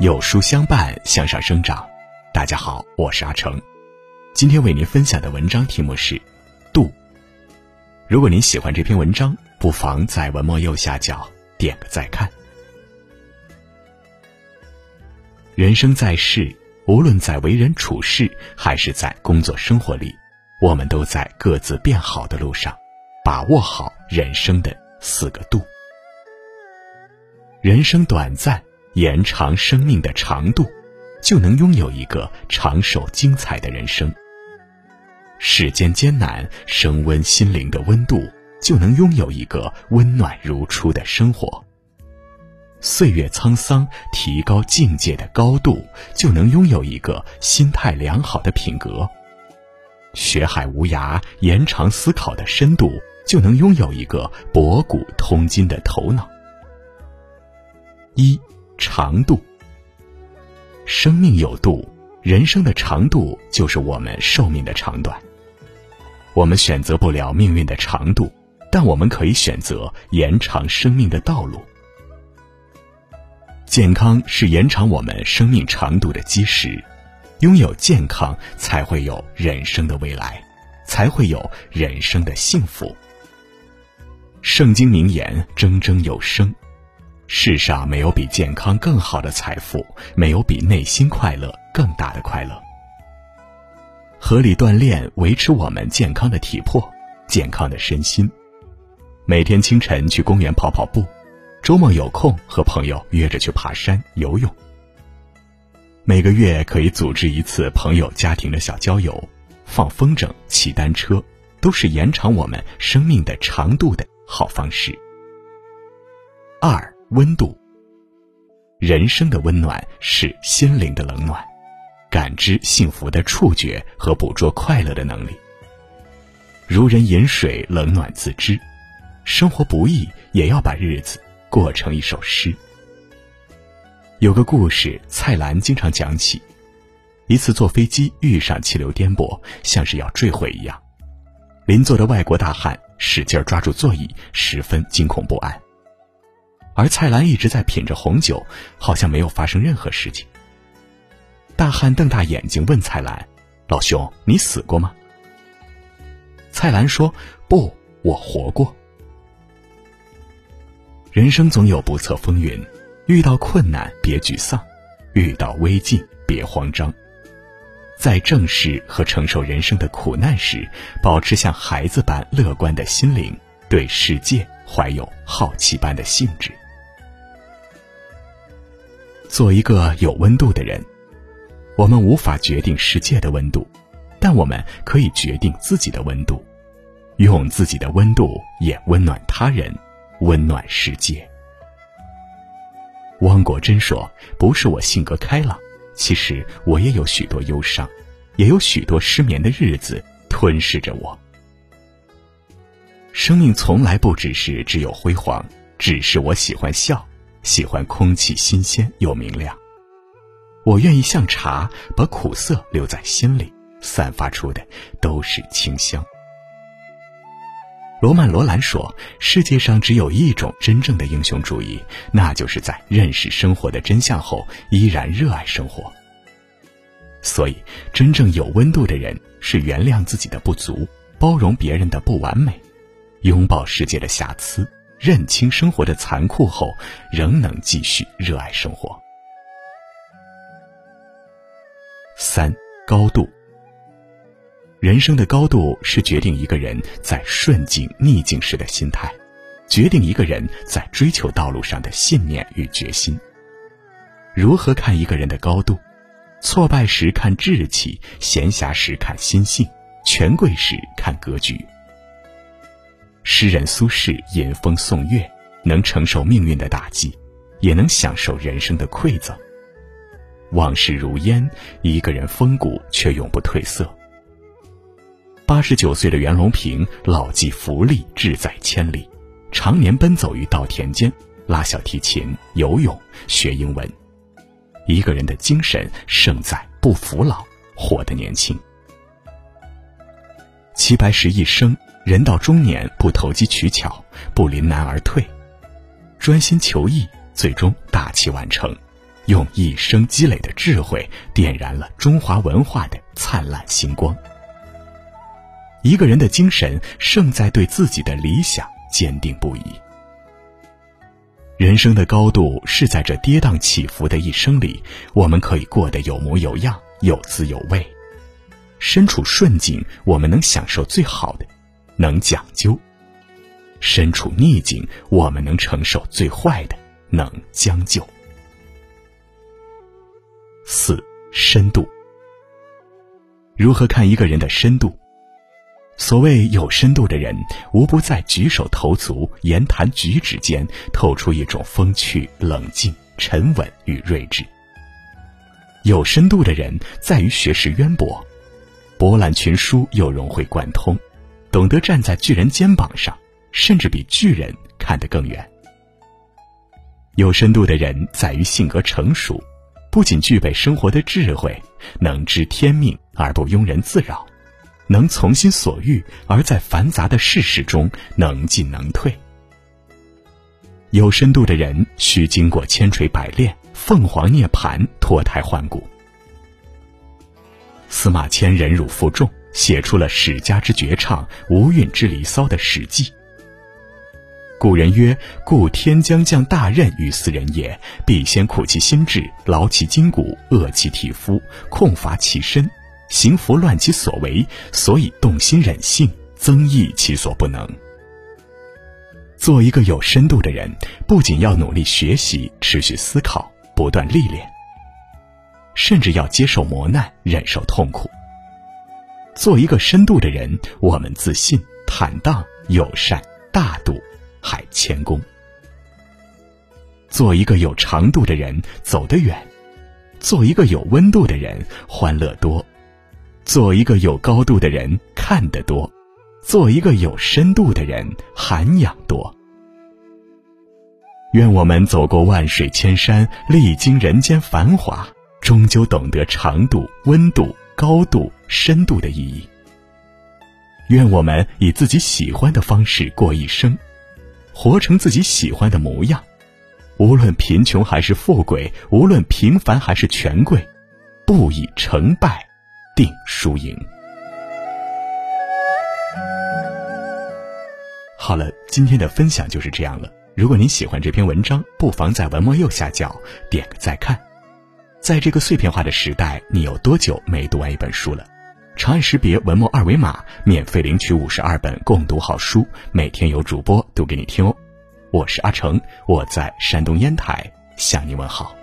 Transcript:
有书相伴，向上生长。大家好，我是阿成。今天为您分享的文章题目是《度》。如果您喜欢这篇文章，不妨在文末右下角点个再看。人生在世，无论在为人处事，还是在工作生活里，我们都在各自变好的路上，把握好人生的四个度。人生短暂，延长生命的长度，就能拥有一个长寿精彩的人生。世间艰难，升温心灵的温度，就能拥有一个温暖如初的生活。岁月沧桑，提高境界的高度，就能拥有一个心态良好的品格。学海无涯，延长思考的深度，就能拥有一个博古通今的头脑。一长度，生命有度，人生的长度就是我们寿命的长短。我们选择不了命运的长度，但我们可以选择延长生命的道路。健康是延长我们生命长度的基石，拥有健康才会有人生的未来，才会有人生的幸福。圣经名言铮铮有声。世上没有比健康更好的财富，没有比内心快乐更大的快乐。合理锻炼维持我们健康的体魄、健康的身心。每天清晨去公园跑跑步，周末有空和朋友约着去爬山、游泳。每个月可以组织一次朋友家庭的小郊游，放风筝、骑单车，都是延长我们生命的长度的好方式。二。温度，人生的温暖是心灵的冷暖，感知幸福的触觉和捕捉快乐的能力。如人饮水，冷暖自知。生活不易，也要把日子过成一首诗。有个故事，蔡澜经常讲起：一次坐飞机遇上气流颠簸，像是要坠毁一样，邻座的外国大汉使劲抓住座椅，十分惊恐不安。而蔡澜一直在品着红酒，好像没有发生任何事情。大汉瞪大眼睛问蔡澜：“老兄，你死过吗？”蔡澜说：“不，我活过。”人生总有不测风云，遇到困难别沮丧，遇到危境别慌张，在正视和承受人生的苦难时，保持像孩子般乐观的心灵，对世界怀有好奇般的兴致。做一个有温度的人，我们无法决定世界的温度，但我们可以决定自己的温度，用自己的温度也温暖他人，温暖世界。汪国真说：“不是我性格开朗，其实我也有许多忧伤，也有许多失眠的日子吞噬着我。生命从来不只是只有辉煌，只是我喜欢笑。”喜欢空气新鲜又明亮，我愿意像茶，把苦涩留在心里，散发出的都是清香。罗曼·罗兰说：“世界上只有一种真正的英雄主义，那就是在认识生活的真相后，依然热爱生活。”所以，真正有温度的人是原谅自己的不足，包容别人的不完美，拥抱世界的瑕疵。认清生活的残酷后，仍能继续热爱生活。三高度，人生的高度是决定一个人在顺境逆境时的心态，决定一个人在追求道路上的信念与决心。如何看一个人的高度？挫败时看志气，闲暇时看心性，权贵时看格局。诗人苏轼吟风送月，能承受命运的打击，也能享受人生的馈赠。往事如烟，一个人风骨却永不褪色。八十九岁的袁隆平老骥伏枥，志在千里，常年奔走于稻田间，拉小提琴、游泳、学英文。一个人的精神胜在不服老，活得年轻。齐白石一生。人到中年，不投机取巧，不临难而退，专心求艺，最终大器晚成，用一生积累的智慧点燃了中华文化的灿烂星光。一个人的精神胜在对自己的理想坚定不移。人生的高度是在这跌宕起伏的一生里，我们可以过得有模有样、有滋有味。身处顺境，我们能享受最好的，能讲究；身处逆境，我们能承受最坏的，能将就。四深度，如何看一个人的深度？所谓有深度的人，无不在举手投足、言谈举止间透出一种风趣、冷静、沉稳与睿智。有深度的人，在于学识渊博。博览群书又融会贯通，懂得站在巨人肩膀上，甚至比巨人看得更远。有深度的人在于性格成熟，不仅具备生活的智慧，能知天命而不庸人自扰，能从心所欲而在繁杂的世事中能进能退。有深度的人需经过千锤百炼，凤凰涅槃，脱胎换骨。司马迁忍辱负重，写出了史家之绝唱、无韵之离骚的《史记》。古人曰：“故天将降大任于斯人也，必先苦其心志，劳其筋骨，饿其体肤，空乏其身，行拂乱其所为，所以动心忍性，增益其所不能。”做一个有深度的人，不仅要努力学习、持续思考、不断历练。甚至要接受磨难，忍受痛苦。做一个深度的人，我们自信、坦荡、友善、大度，还谦恭。做一个有长度的人，走得远；做一个有温度的人，欢乐多；做一个有高度的人，看得多；做一个有深度的人，涵养多。愿我们走过万水千山，历经人间繁华。终究懂得长度、温度、高度、深度的意义。愿我们以自己喜欢的方式过一生，活成自己喜欢的模样。无论贫穷还是富贵，无论平凡还是权贵，不以成败定输赢。好了，今天的分享就是这样了。如果您喜欢这篇文章，不妨在文末右下角点个再看。在这个碎片化的时代，你有多久没读完一本书了？长按识别文末二维码，免费领取五十二本共读好书，每天有主播读给你听哦。我是阿成，我在山东烟台向你问好。